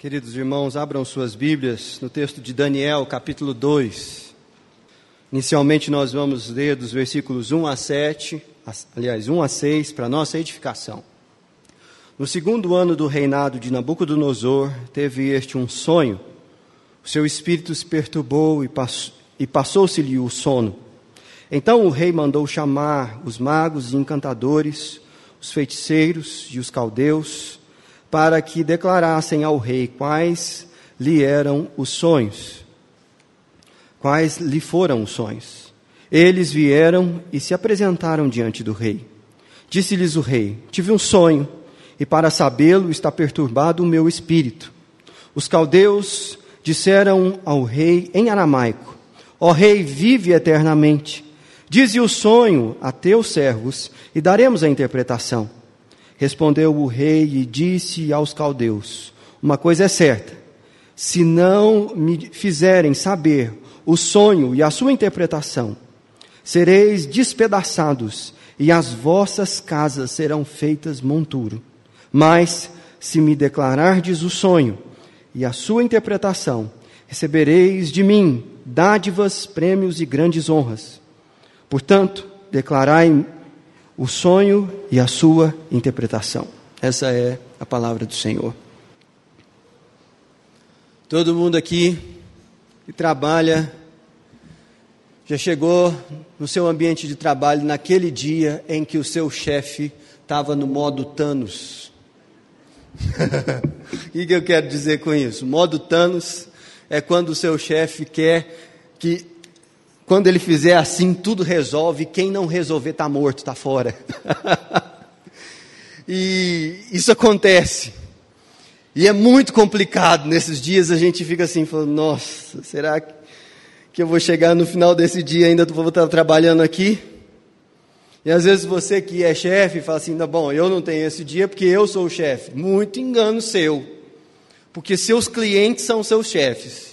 Queridos irmãos, abram suas Bíblias no texto de Daniel, capítulo 2. Inicialmente nós vamos ler dos versículos 1 a 7, aliás, 1 a 6, para nossa edificação. No segundo ano do reinado de Nabucodonosor, teve este um sonho. O seu espírito se perturbou e passou-se-lhe o sono. Então o rei mandou chamar os magos e encantadores, os feiticeiros e os caldeus, para que declarassem ao rei quais lhe eram os sonhos. Quais lhe foram os sonhos? Eles vieram e se apresentaram diante do rei. Disse-lhes o rei: Tive um sonho, e para sabê-lo está perturbado o meu espírito. Os caldeus disseram ao rei em aramaico: Ó rei, vive eternamente. Dize o sonho a teus servos, e daremos a interpretação. Respondeu o rei e disse aos caldeus: Uma coisa é certa, se não me fizerem saber o sonho e a sua interpretação, sereis despedaçados e as vossas casas serão feitas monturo. Mas, se me declarardes o sonho e a sua interpretação, recebereis de mim dádivas, prêmios e grandes honras. Portanto, declarai o sonho e a sua interpretação. Essa é a palavra do Senhor. Todo mundo aqui que trabalha já chegou no seu ambiente de trabalho naquele dia em que o seu chefe estava no modo Thanos. o que, eu quero dizer com isso? Modo Thanos é quando o seu chefe quer que quando ele fizer assim, tudo resolve. Quem não resolver está morto, está fora. e isso acontece. E é muito complicado. Nesses dias a gente fica assim, falando, nossa, será que eu vou chegar no final desse dia ainda vou estar trabalhando aqui? E às vezes você que é chefe fala assim, bom, eu não tenho esse dia porque eu sou o chefe. Muito engano seu. Porque seus clientes são seus chefes.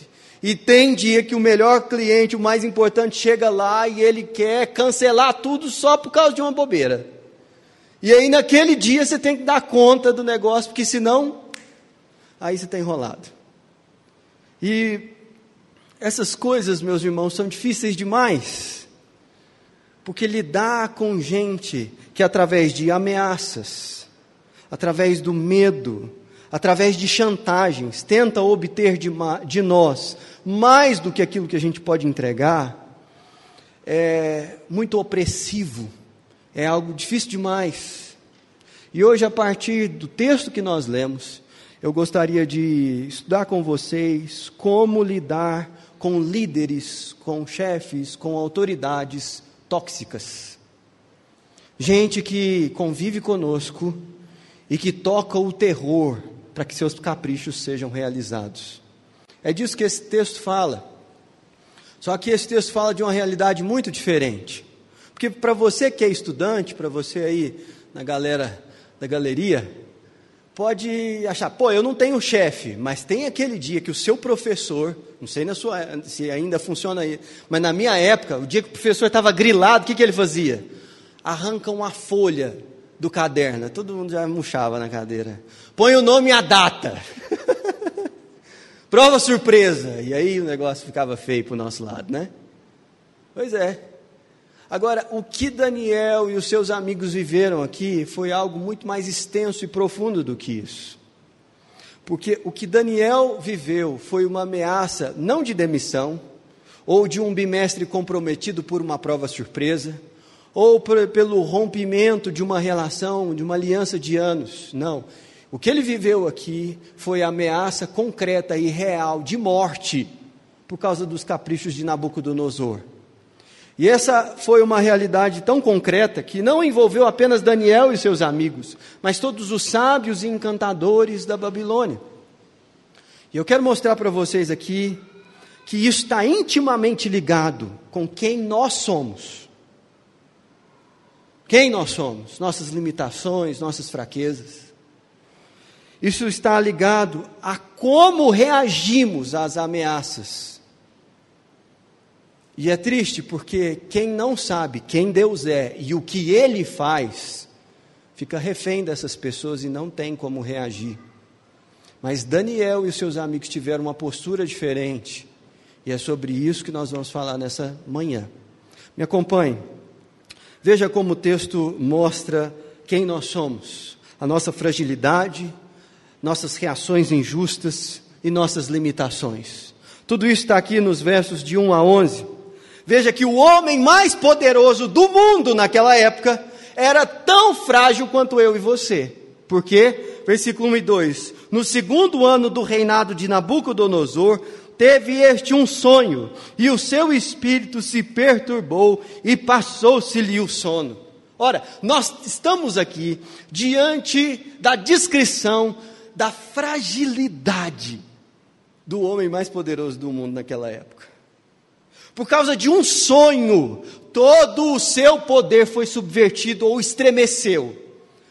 E tem dia que o melhor cliente, o mais importante, chega lá e ele quer cancelar tudo só por causa de uma bobeira. E aí naquele dia você tem que dar conta do negócio, porque senão, aí você está enrolado. E essas coisas, meus irmãos, são difíceis demais. Porque lidar com gente que através de ameaças, através do medo, através de chantagens, tenta obter de, de nós mais do que aquilo que a gente pode entregar, é muito opressivo, é algo difícil demais. E hoje, a partir do texto que nós lemos, eu gostaria de estudar com vocês como lidar com líderes, com chefes, com autoridades tóxicas. Gente que convive conosco e que toca o terror para que seus caprichos sejam realizados. É disso que esse texto fala. Só que esse texto fala de uma realidade muito diferente. Porque para você que é estudante, para você aí na galera da galeria, pode achar, pô, eu não tenho chefe, mas tem aquele dia que o seu professor, não sei na sua, se ainda funciona aí, mas na minha época, o dia que o professor estava grilado, o que, que ele fazia? Arranca uma folha do caderno, todo mundo já murchava na cadeira. Põe o nome e a data. Prova surpresa. E aí o negócio ficava feio para o nosso lado, né? Pois é. Agora, o que Daniel e os seus amigos viveram aqui foi algo muito mais extenso e profundo do que isso. Porque o que Daniel viveu foi uma ameaça não de demissão, ou de um bimestre comprometido por uma prova surpresa, ou por, pelo rompimento de uma relação, de uma aliança de anos. Não. O que ele viveu aqui foi ameaça concreta e real de morte por causa dos caprichos de Nabucodonosor. E essa foi uma realidade tão concreta que não envolveu apenas Daniel e seus amigos, mas todos os sábios e encantadores da Babilônia. E eu quero mostrar para vocês aqui que isso está intimamente ligado com quem nós somos. Quem nós somos, nossas limitações, nossas fraquezas. Isso está ligado a como reagimos às ameaças. E é triste porque quem não sabe quem Deus é e o que Ele faz, fica refém dessas pessoas e não tem como reagir. Mas Daniel e os seus amigos tiveram uma postura diferente. E é sobre isso que nós vamos falar nessa manhã. Me acompanhe. Veja como o texto mostra quem nós somos, a nossa fragilidade, nossas reações injustas e nossas limitações. Tudo isso está aqui nos versos de 1 a 11. Veja que o homem mais poderoso do mundo naquela época era tão frágil quanto eu e você. Por quê? Versículo 1 e 2. No segundo ano do reinado de Nabucodonosor, teve este um sonho, e o seu espírito se perturbou e passou-se-lhe o sono. Ora, nós estamos aqui diante da descrição da fragilidade do homem mais poderoso do mundo naquela época. Por causa de um sonho, todo o seu poder foi subvertido ou estremeceu,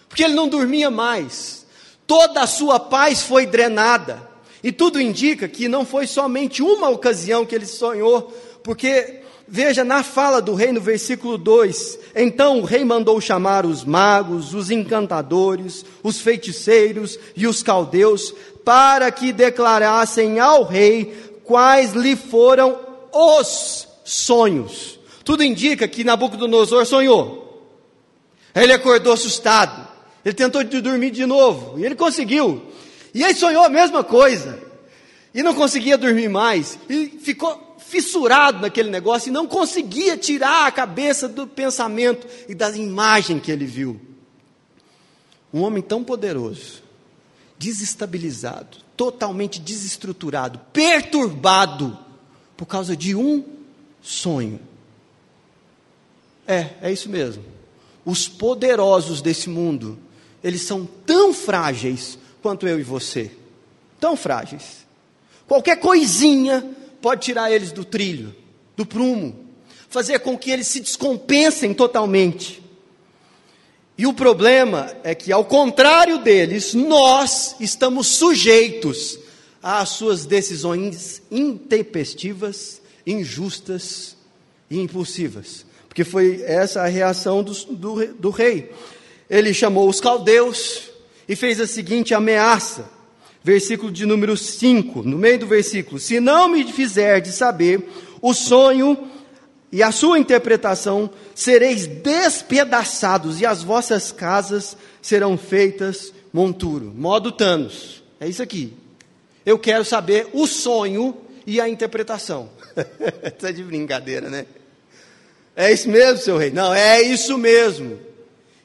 porque ele não dormia mais, toda a sua paz foi drenada, e tudo indica que não foi somente uma ocasião que ele sonhou, porque Veja na fala do rei no versículo 2: Então o rei mandou chamar os magos, os encantadores, os feiticeiros e os caldeus, para que declarassem ao rei quais lhe foram os sonhos. Tudo indica que Nabucodonosor sonhou. Ele acordou assustado. Ele tentou dormir de novo. E ele conseguiu. E ele sonhou a mesma coisa. E não conseguia dormir mais. E ficou fissurado naquele negócio e não conseguia tirar a cabeça do pensamento e da imagem que ele viu. Um homem tão poderoso, desestabilizado, totalmente desestruturado, perturbado por causa de um sonho. É, é isso mesmo. Os poderosos desse mundo, eles são tão frágeis quanto eu e você. Tão frágeis. Qualquer coisinha pode tirar eles do trilho, do prumo, fazer com que eles se descompensem totalmente. E o problema é que, ao contrário deles, nós estamos sujeitos às suas decisões intempestivas, injustas e impulsivas. Porque foi essa a reação do, do, do rei. Ele chamou os caldeus e fez a seguinte ameaça: versículo de número 5, no meio do versículo: Se não me fizer de saber o sonho e a sua interpretação, sereis despedaçados e as vossas casas serão feitas monturo. Modo Thanos. É isso aqui. Eu quero saber o sonho e a interpretação. Está de brincadeira, né? É isso mesmo, seu rei? Não, é isso mesmo.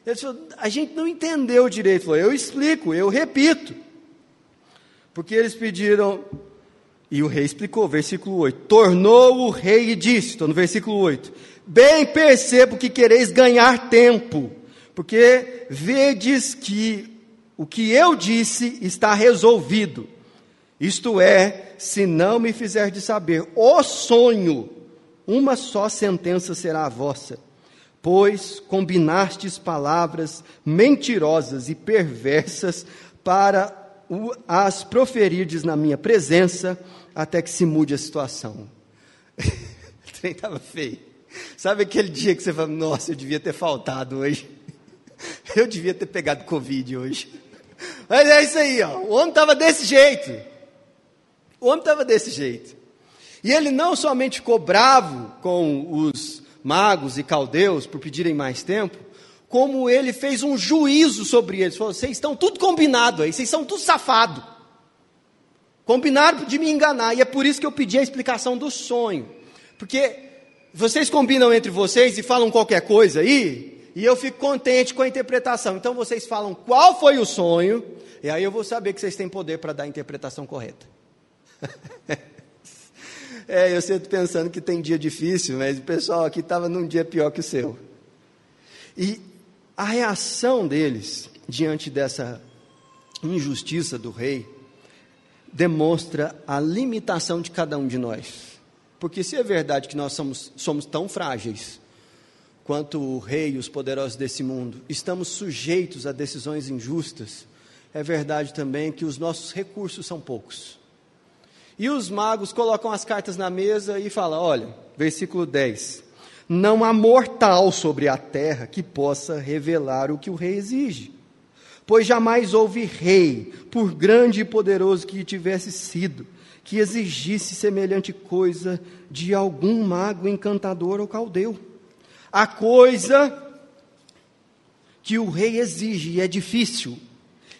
Ele falou, a gente não entendeu direito. Falou, eu explico, eu repito. Porque eles pediram, e o rei explicou, versículo 8: Tornou o rei e disse, estou no versículo 8: Bem percebo que quereis ganhar tempo, porque vedes que o que eu disse está resolvido. Isto é, se não me fizer de saber o sonho, uma só sentença será a vossa. Pois combinastes palavras mentirosas e perversas para as proferirdes na minha presença, até que se mude a situação. o trem estava feio. Sabe aquele dia que você fala, nossa, eu devia ter faltado hoje. Eu devia ter pegado Covid hoje. Mas é isso aí, ó. O homem estava desse jeito. O homem estava desse jeito. E ele não somente ficou bravo com os magos e caldeus por pedirem mais tempo, como ele fez um juízo sobre eles. Falou: vocês estão tudo combinado aí, vocês são tudo safado. Combinaram de me enganar, e é por isso que eu pedi a explicação do sonho. Porque vocês combinam entre vocês e falam qualquer coisa aí, e eu fico contente com a interpretação. Então vocês falam qual foi o sonho, e aí eu vou saber que vocês têm poder para dar a interpretação correta. é, eu sempre pensando que tem dia difícil, mas o pessoal aqui estava num dia pior que o seu. E a reação deles diante dessa injustiça do rei demonstra a limitação de cada um de nós. Porque se é verdade que nós somos, somos tão frágeis quanto o rei e os poderosos desse mundo, estamos sujeitos a decisões injustas, é verdade também que os nossos recursos são poucos. E os magos colocam as cartas na mesa e falam: olha, versículo 10 não há mortal sobre a terra que possa revelar o que o rei exige. pois jamais houve rei, por grande e poderoso que tivesse sido, que exigisse semelhante coisa de algum mago encantador ou caldeu. A coisa que o rei exige é difícil,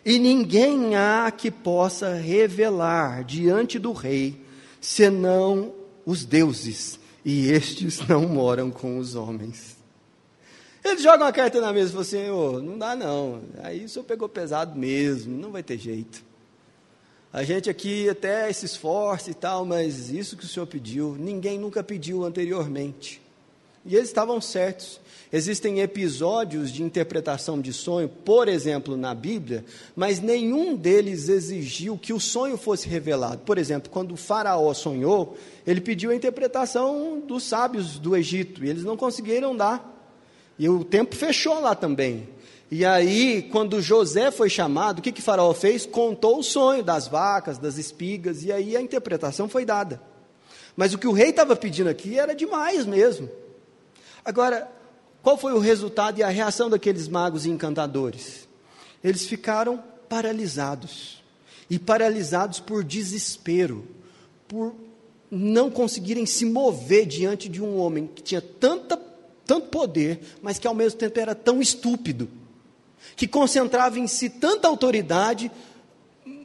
e ninguém há que possa revelar diante do rei, senão os deuses, e estes não moram com os homens. Ele joga uma carta na mesa e fala assim: oh, não dá não, aí o senhor pegou pesado mesmo, não vai ter jeito. A gente aqui até se esforça e tal, mas isso que o senhor pediu, ninguém nunca pediu anteriormente. E eles estavam certos. Existem episódios de interpretação de sonho, por exemplo, na Bíblia, mas nenhum deles exigiu que o sonho fosse revelado. Por exemplo, quando o Faraó sonhou, ele pediu a interpretação dos sábios do Egito, e eles não conseguiram dar. E o tempo fechou lá também. E aí, quando José foi chamado, o que, que Faraó fez? Contou o sonho das vacas, das espigas, e aí a interpretação foi dada. Mas o que o rei estava pedindo aqui era demais mesmo. Agora, qual foi o resultado e a reação daqueles magos e encantadores? Eles ficaram paralisados. E paralisados por desespero, por não conseguirem se mover diante de um homem que tinha tanta, tanto poder, mas que ao mesmo tempo era tão estúpido, que concentrava em si tanta autoridade,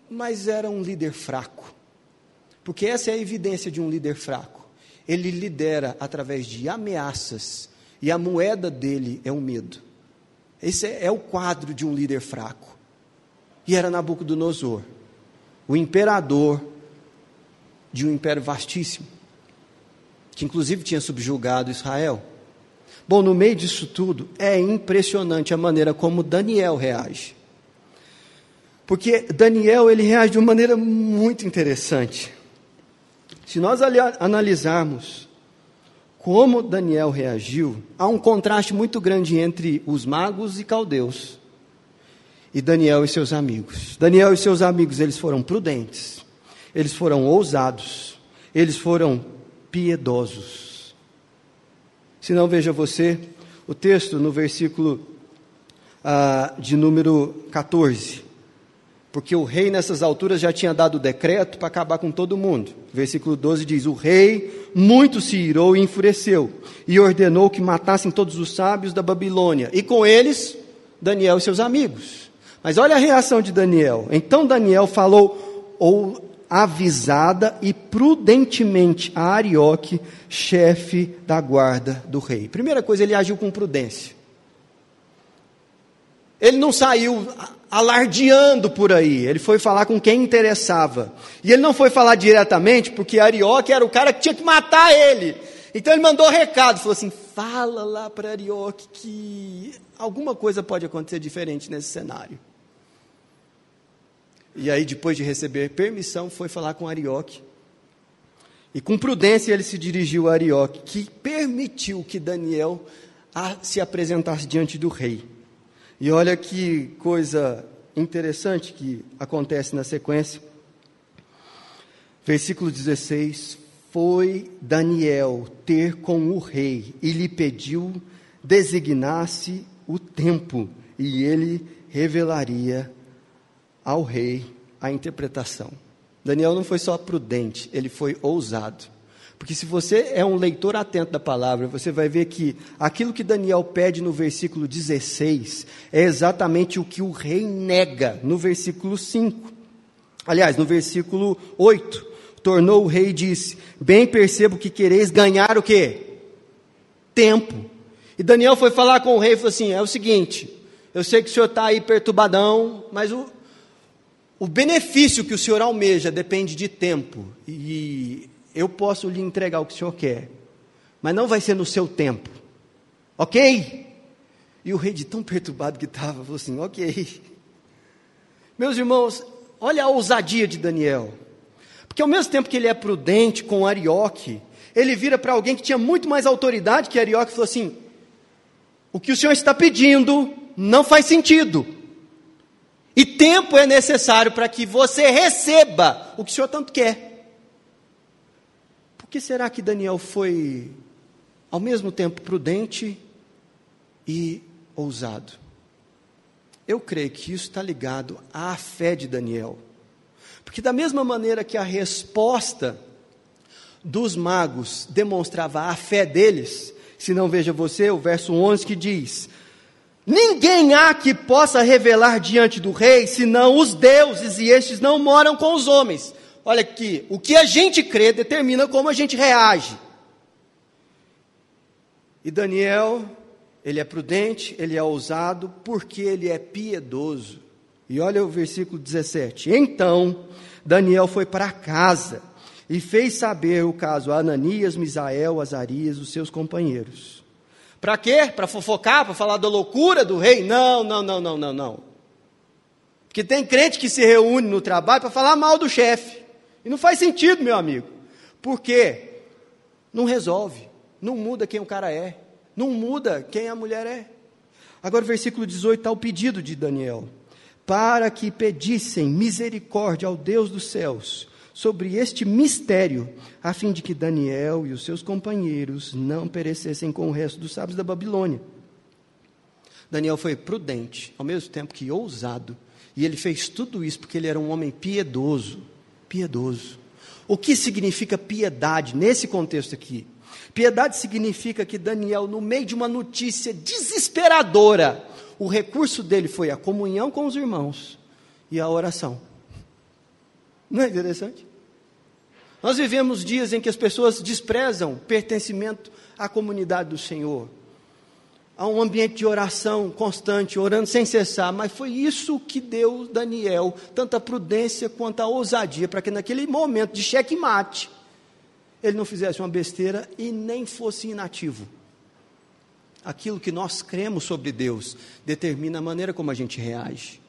mas era um líder fraco. Porque essa é a evidência de um líder fraco. Ele lidera através de ameaças e a moeda dele é o medo. Esse é, é o quadro de um líder fraco. E era Nabucodonosor, o imperador de um império vastíssimo, que inclusive tinha subjugado Israel. Bom, no meio disso tudo, é impressionante a maneira como Daniel reage. Porque Daniel ele reage de uma maneira muito interessante. Se nós analisarmos como Daniel reagiu, há um contraste muito grande entre os magos e caldeus e Daniel e seus amigos. Daniel e seus amigos, eles foram prudentes, eles foram ousados, eles foram piedosos. Se não, veja você o texto no versículo ah, de número 14 porque o rei nessas alturas já tinha dado o decreto para acabar com todo mundo. Versículo 12 diz: O rei muito se irou e enfureceu, e ordenou que matassem todos os sábios da Babilônia, e com eles Daniel e seus amigos. Mas olha a reação de Daniel. Então Daniel falou, ou avisada e prudentemente a Arioque, chefe da guarda do rei. Primeira coisa, ele agiu com prudência. Ele não saiu alardeando por aí, ele foi falar com quem interessava. E ele não foi falar diretamente, porque Arioque era o cara que tinha que matar ele. Então ele mandou recado, falou assim: fala lá para Arioque que alguma coisa pode acontecer diferente nesse cenário. E aí, depois de receber permissão, foi falar com Arioque. E com prudência ele se dirigiu a Arioque, que permitiu que Daniel se apresentasse diante do rei. E olha que coisa interessante que acontece na sequência. Versículo 16: Foi Daniel ter com o rei e lhe pediu designasse o tempo, e ele revelaria ao rei a interpretação. Daniel não foi só prudente, ele foi ousado. Porque se você é um leitor atento da palavra, você vai ver que aquilo que Daniel pede no versículo 16 é exatamente o que o rei nega no versículo 5. Aliás, no versículo 8, tornou o rei e disse: Bem percebo que quereis ganhar o quê? Tempo. E Daniel foi falar com o rei e falou assim: é o seguinte, eu sei que o senhor está aí perturbadão, mas o, o benefício que o senhor almeja depende de tempo. E eu posso lhe entregar o que o senhor quer, mas não vai ser no seu tempo, ok? E o rei, de tão perturbado que estava, falou assim: ok. Meus irmãos, olha a ousadia de Daniel, porque ao mesmo tempo que ele é prudente com Arioque, ele vira para alguém que tinha muito mais autoridade que Arioque e falou assim: o que o senhor está pedindo não faz sentido. E tempo é necessário para que você receba o que o senhor tanto quer. Por que será que Daniel foi, ao mesmo tempo, prudente e ousado? Eu creio que isso está ligado à fé de Daniel. Porque, da mesma maneira que a resposta dos magos demonstrava a fé deles, se não veja você, o verso 11 que diz: Ninguém há que possa revelar diante do rei, senão os deuses, e estes não moram com os homens. Olha aqui, o que a gente crê determina como a gente reage. E Daniel ele é prudente, ele é ousado, porque ele é piedoso. E olha o versículo 17. Então Daniel foi para casa e fez saber o caso a Ananias, Misael, Azarias, os seus companheiros. Para quê? Para fofocar, para falar da loucura do rei? Não, não, não, não, não, não. Porque tem crente que se reúne no trabalho para falar mal do chefe. E não faz sentido, meu amigo. Por quê? Não resolve, não muda quem o cara é. Não muda quem a mulher é. Agora, versículo 18 está o pedido de Daniel: para que pedissem misericórdia ao Deus dos céus sobre este mistério, a fim de que Daniel e os seus companheiros não perecessem com o resto dos sábios da Babilônia. Daniel foi prudente, ao mesmo tempo que ousado, e ele fez tudo isso porque ele era um homem piedoso. Piedoso. O que significa piedade nesse contexto aqui? Piedade significa que Daniel, no meio de uma notícia desesperadora, o recurso dele foi a comunhão com os irmãos e a oração. Não é interessante? Nós vivemos dias em que as pessoas desprezam pertencimento à comunidade do Senhor. Há um ambiente de oração constante, orando sem cessar, mas foi isso que deu Daniel tanta prudência quanto a ousadia, para que naquele momento de cheque-mate, ele não fizesse uma besteira e nem fosse inativo. Aquilo que nós cremos sobre Deus determina a maneira como a gente reage.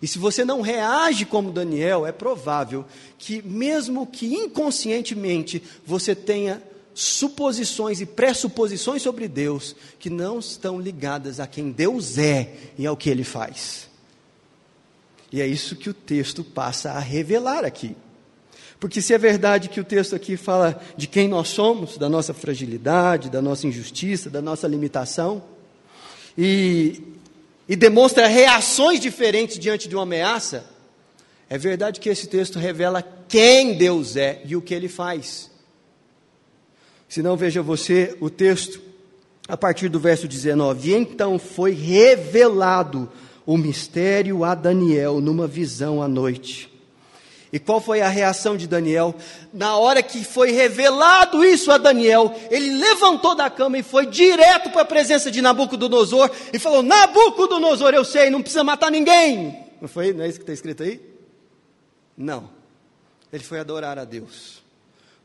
E se você não reage como Daniel, é provável que, mesmo que inconscientemente, você tenha suposições e pressuposições sobre Deus que não estão ligadas a quem Deus é e ao que ele faz. E é isso que o texto passa a revelar aqui. Porque se é verdade que o texto aqui fala de quem nós somos, da nossa fragilidade, da nossa injustiça, da nossa limitação, e, e demonstra reações diferentes diante de uma ameaça, é verdade que esse texto revela quem Deus é e o que ele faz. Se não, veja você o texto a partir do verso 19. E então foi revelado o mistério a Daniel numa visão à noite. E qual foi a reação de Daniel? Na hora que foi revelado isso a Daniel, ele levantou da cama e foi direto para a presença de Nabucodonosor e falou: Nabucodonosor, eu sei, não precisa matar ninguém. Não foi? Não é isso que está escrito aí? Não. Ele foi adorar a Deus,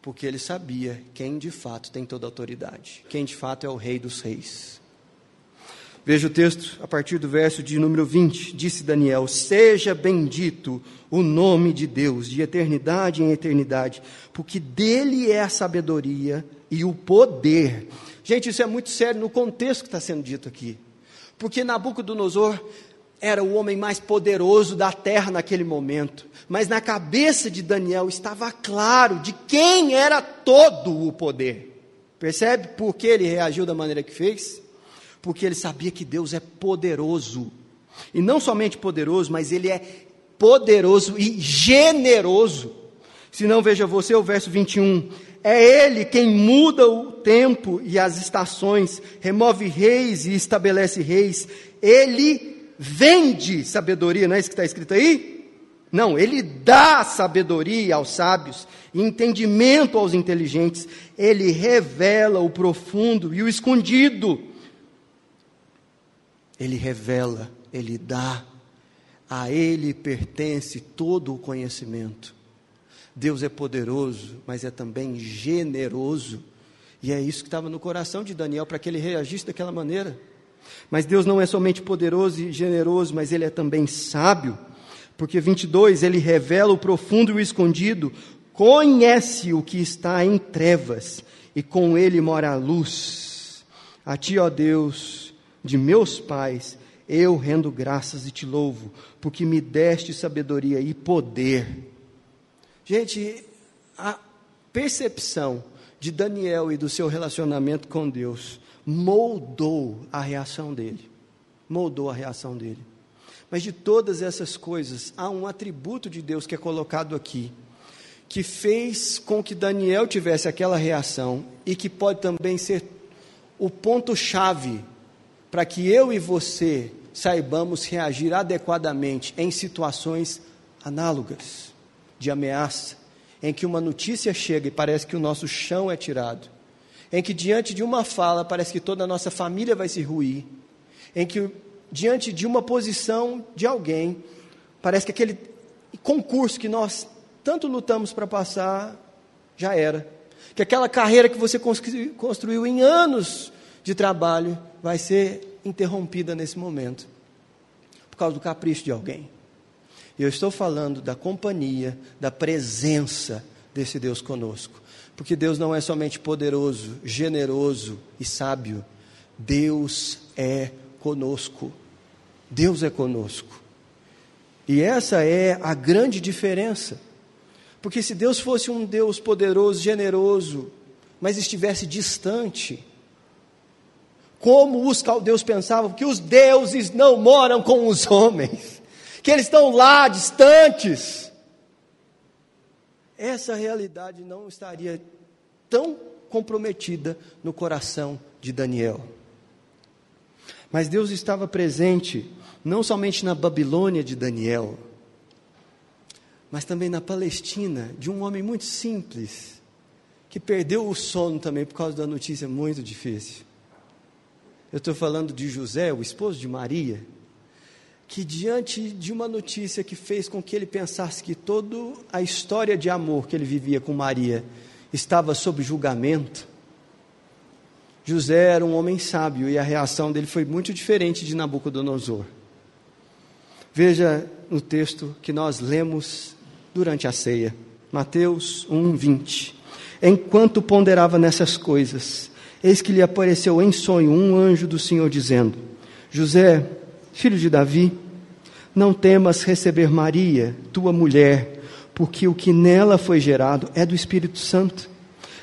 porque ele sabia quem de fato tem toda a autoridade, quem de fato é o Rei dos Reis. Veja o texto a partir do verso de número 20. Disse Daniel: Seja bendito o nome de Deus, de eternidade em eternidade, porque dele é a sabedoria e o poder. Gente, isso é muito sério no contexto que está sendo dito aqui. Porque Nabucodonosor era o homem mais poderoso da terra naquele momento. Mas na cabeça de Daniel estava claro de quem era todo o poder. Percebe por que ele reagiu da maneira que fez? porque ele sabia que Deus é poderoso. E não somente poderoso, mas ele é poderoso e generoso. Se não, veja você o verso 21. É ele quem muda o tempo e as estações, remove reis e estabelece reis. Ele vende sabedoria, não é isso que está escrito aí? Não, ele dá sabedoria aos sábios entendimento aos inteligentes. Ele revela o profundo e o escondido. Ele revela, Ele dá, a Ele pertence todo o conhecimento. Deus é poderoso, mas é também generoso. E é isso que estava no coração de Daniel, para que ele reagisse daquela maneira. Mas Deus não é somente poderoso e generoso, mas Ele é também sábio. Porque 22, Ele revela o profundo e o escondido, conhece o que está em trevas, e com Ele mora a luz. A Ti, ó Deus, de meus pais, eu rendo graças e te louvo, porque me deste sabedoria e poder. Gente, a percepção de Daniel e do seu relacionamento com Deus moldou a reação dele. Moldou a reação dele. Mas de todas essas coisas, há um atributo de Deus que é colocado aqui, que fez com que Daniel tivesse aquela reação e que pode também ser o ponto-chave para que eu e você saibamos reagir adequadamente em situações análogas de ameaça, em que uma notícia chega e parece que o nosso chão é tirado, em que diante de uma fala parece que toda a nossa família vai se ruir, em que diante de uma posição de alguém parece que aquele concurso que nós tanto lutamos para passar já era, que aquela carreira que você construiu em anos de trabalho vai ser interrompida nesse momento, por causa do capricho de alguém. E eu estou falando da companhia, da presença desse Deus conosco. Porque Deus não é somente poderoso, generoso e sábio. Deus é conosco. Deus é conosco. E essa é a grande diferença. Porque se Deus fosse um Deus poderoso, generoso, mas estivesse distante, como os caldeus pensavam que os deuses não moram com os homens, que eles estão lá distantes. Essa realidade não estaria tão comprometida no coração de Daniel. Mas Deus estava presente não somente na Babilônia de Daniel, mas também na Palestina, de um homem muito simples, que perdeu o sono também por causa da notícia muito difícil. Eu estou falando de José, o esposo de Maria, que diante de uma notícia que fez com que ele pensasse que toda a história de amor que ele vivia com Maria estava sob julgamento, José era um homem sábio e a reação dele foi muito diferente de Nabucodonosor. Veja no texto que nós lemos durante a ceia, Mateus 1, 20. Enquanto ponderava nessas coisas, eis que lhe apareceu em sonho um anjo do Senhor dizendo: José, filho de Davi, não temas receber Maria, tua mulher, porque o que nela foi gerado é do Espírito Santo.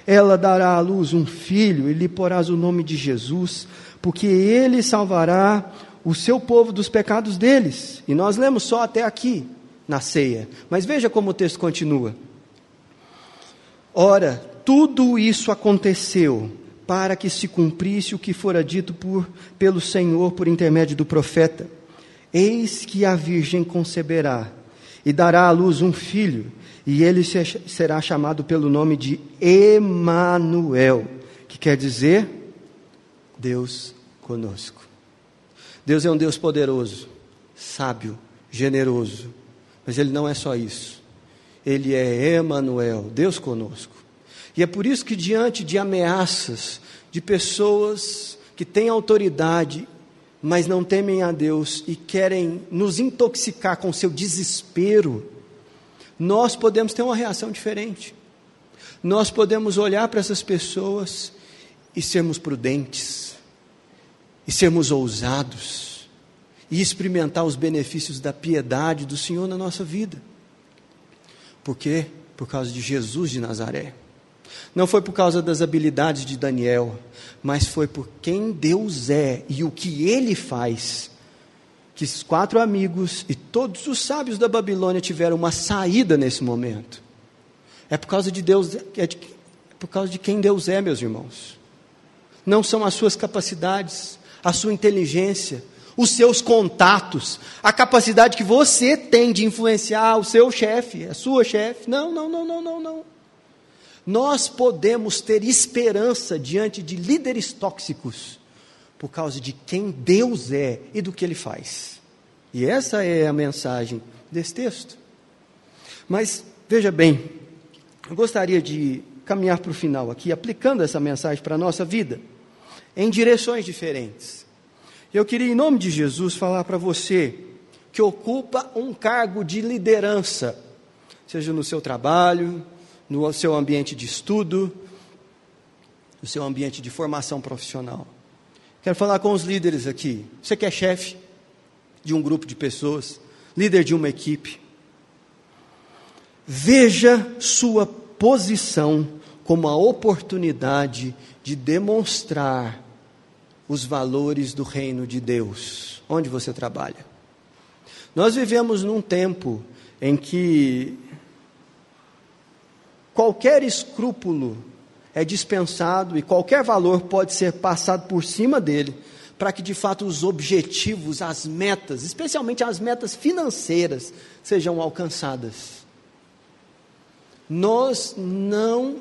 Ela dará à luz um filho e lhe porás o nome de Jesus, porque ele salvará o seu povo dos pecados deles. E nós lemos só até aqui, na ceia. Mas veja como o texto continua. Ora, tudo isso aconteceu para que se cumprisse o que fora dito por, pelo Senhor por intermédio do profeta. Eis que a virgem conceberá e dará à luz um filho, e ele será chamado pelo nome de Emanuel, que quer dizer Deus conosco. Deus é um Deus poderoso, sábio, generoso, mas ele não é só isso. Ele é Emanuel, Deus conosco. E é por isso que, diante de ameaças de pessoas que têm autoridade, mas não temem a Deus e querem nos intoxicar com seu desespero, nós podemos ter uma reação diferente. Nós podemos olhar para essas pessoas e sermos prudentes, e sermos ousados, e experimentar os benefícios da piedade do Senhor na nossa vida. Por quê? Por causa de Jesus de Nazaré. Não foi por causa das habilidades de Daniel, mas foi por quem Deus é e o que ele faz. Que os quatro amigos e todos os sábios da Babilônia tiveram uma saída nesse momento. É por causa de Deus, é, de, é por causa de quem Deus é, meus irmãos. Não são as suas capacidades, a sua inteligência, os seus contatos, a capacidade que você tem de influenciar o seu chefe, a sua chefe. Não, não, não, não, não, não. Nós podemos ter esperança diante de líderes tóxicos por causa de quem Deus é e do que Ele faz. E essa é a mensagem desse texto. Mas veja bem, eu gostaria de caminhar para o final aqui, aplicando essa mensagem para a nossa vida, em direções diferentes. Eu queria, em nome de Jesus, falar para você que ocupa um cargo de liderança, seja no seu trabalho, no seu ambiente de estudo, no seu ambiente de formação profissional. Quero falar com os líderes aqui. Você que é chefe de um grupo de pessoas, líder de uma equipe. Veja sua posição como a oportunidade de demonstrar os valores do reino de Deus, onde você trabalha. Nós vivemos num tempo em que qualquer escrúpulo é dispensado e qualquer valor pode ser passado por cima dele, para que de fato os objetivos, as metas, especialmente as metas financeiras, sejam alcançadas. Nós não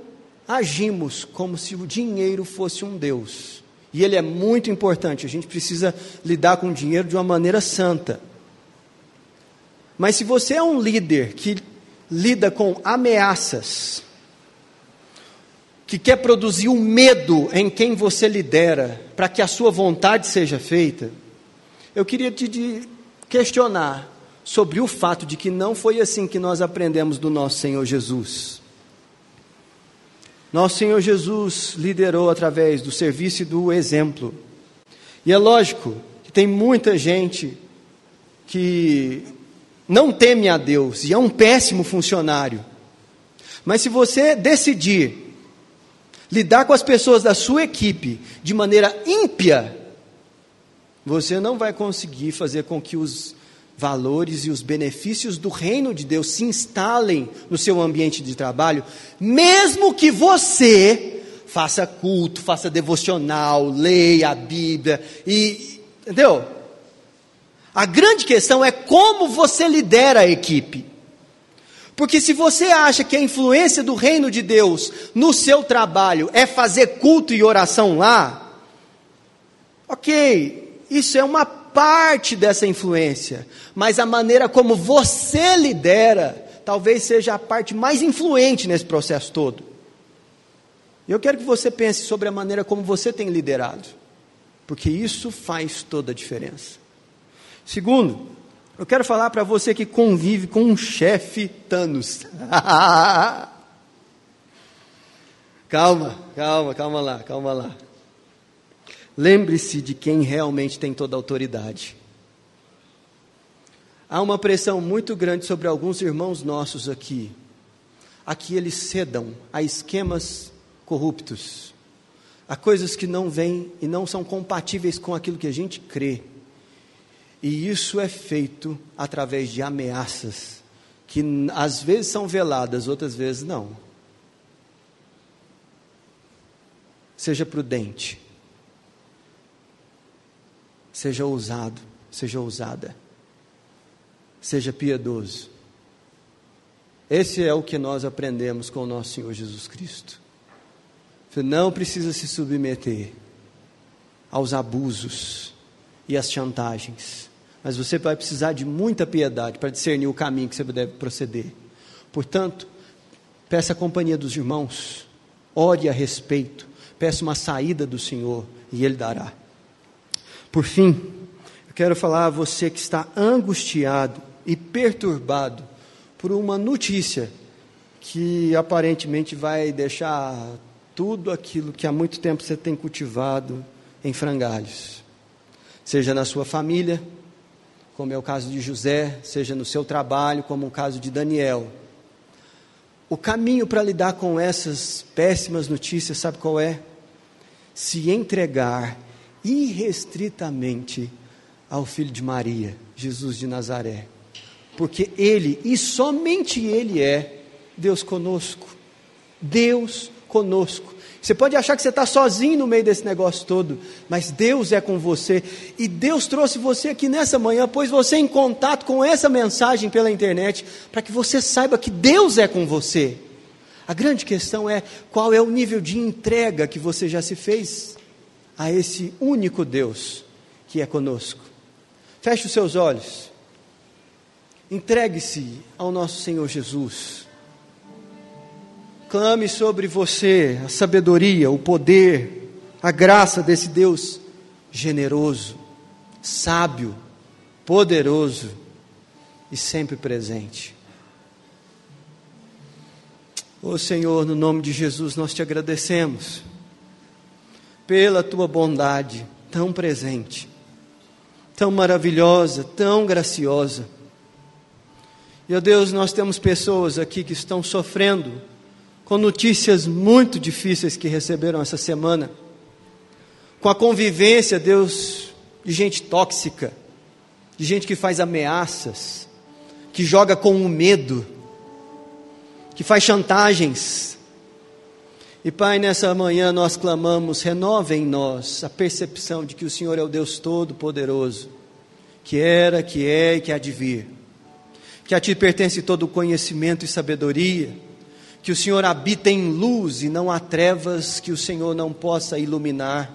agimos como se o dinheiro fosse um Deus. E ele é muito importante, a gente precisa lidar com o dinheiro de uma maneira santa. Mas se você é um líder que lida com ameaças, que quer produzir o um medo em quem você lidera, para que a sua vontade seja feita, eu queria te questionar sobre o fato de que não foi assim que nós aprendemos do nosso Senhor Jesus. Nosso Senhor Jesus liderou através do serviço e do exemplo. E é lógico que tem muita gente que não teme a Deus e é um péssimo funcionário. Mas se você decidir lidar com as pessoas da sua equipe de maneira ímpia, você não vai conseguir fazer com que os valores e os benefícios do reino de Deus se instalem no seu ambiente de trabalho, mesmo que você faça culto, faça devocional, leia a Bíblia e entendeu? A grande questão é como você lidera a equipe. Porque se você acha que a influência do reino de Deus no seu trabalho é fazer culto e oração lá, ok, isso é uma parte dessa influência, mas a maneira como você lidera talvez seja a parte mais influente nesse processo todo. Eu quero que você pense sobre a maneira como você tem liderado, porque isso faz toda a diferença. Segundo, eu quero falar para você que convive com um chefe Thanos. calma, calma, calma lá, calma lá. Lembre-se de quem realmente tem toda a autoridade. Há uma pressão muito grande sobre alguns irmãos nossos aqui, a que eles cedam a esquemas corruptos, a coisas que não vêm e não são compatíveis com aquilo que a gente crê. E isso é feito através de ameaças, que às vezes são veladas, outras vezes não. Seja prudente. Seja ousado, seja ousada. Seja piedoso. Esse é o que nós aprendemos com o nosso Senhor Jesus Cristo. Você não precisa se submeter aos abusos e às chantagens mas você vai precisar de muita piedade para discernir o caminho que você deve proceder. Portanto, peça a companhia dos irmãos, ore a respeito, peça uma saída do Senhor e Ele dará. Por fim, eu quero falar a você que está angustiado e perturbado por uma notícia que aparentemente vai deixar tudo aquilo que há muito tempo você tem cultivado em frangalhos, seja na sua família, como é o caso de José, seja no seu trabalho, como o caso de Daniel. O caminho para lidar com essas péssimas notícias, sabe qual é? Se entregar irrestritamente ao filho de Maria, Jesus de Nazaré. Porque ele, e somente ele é Deus conosco. Deus conosco. Você pode achar que você está sozinho no meio desse negócio todo, mas Deus é com você. E Deus trouxe você aqui nessa manhã, pôs você em contato com essa mensagem pela internet, para que você saiba que Deus é com você. A grande questão é qual é o nível de entrega que você já se fez a esse único Deus que é conosco. Feche os seus olhos. Entregue-se ao nosso Senhor Jesus clame sobre você a sabedoria, o poder, a graça desse Deus generoso, sábio, poderoso e sempre presente. Ô oh, Senhor, no nome de Jesus, nós te agradecemos pela tua bondade tão presente, tão maravilhosa, tão graciosa. E, ó Deus, nós temos pessoas aqui que estão sofrendo com notícias muito difíceis que receberam essa semana, com a convivência, Deus, de gente tóxica, de gente que faz ameaças, que joga com o medo, que faz chantagens. E Pai, nessa manhã nós clamamos, renova em nós a percepção de que o Senhor é o Deus Todo-Poderoso, que era, que é e que há de vir, que a Ti pertence todo o conhecimento e sabedoria, que o Senhor habita em luz e não há trevas que o Senhor não possa iluminar,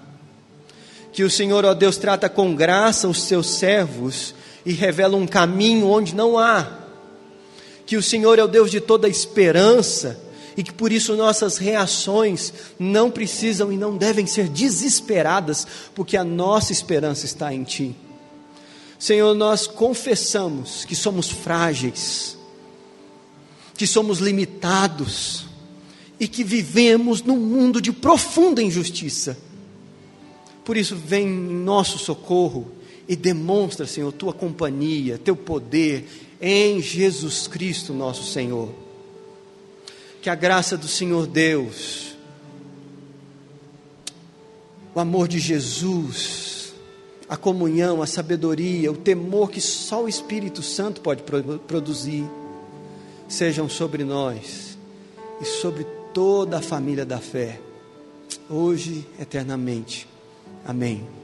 que o Senhor, ó Deus, trata com graça os seus servos e revela um caminho onde não há, que o Senhor é o Deus de toda esperança e que por isso nossas reações não precisam e não devem ser desesperadas, porque a nossa esperança está em Ti. Senhor, nós confessamos que somos frágeis, que somos limitados e que vivemos num mundo de profunda injustiça. Por isso, vem em nosso socorro e demonstra, Senhor, tua companhia, teu poder em Jesus Cristo, nosso Senhor. Que a graça do Senhor Deus, o amor de Jesus, a comunhão, a sabedoria, o temor que só o Espírito Santo pode produzir, sejam sobre nós e sobre toda a família da fé, hoje, eternamente. Amém.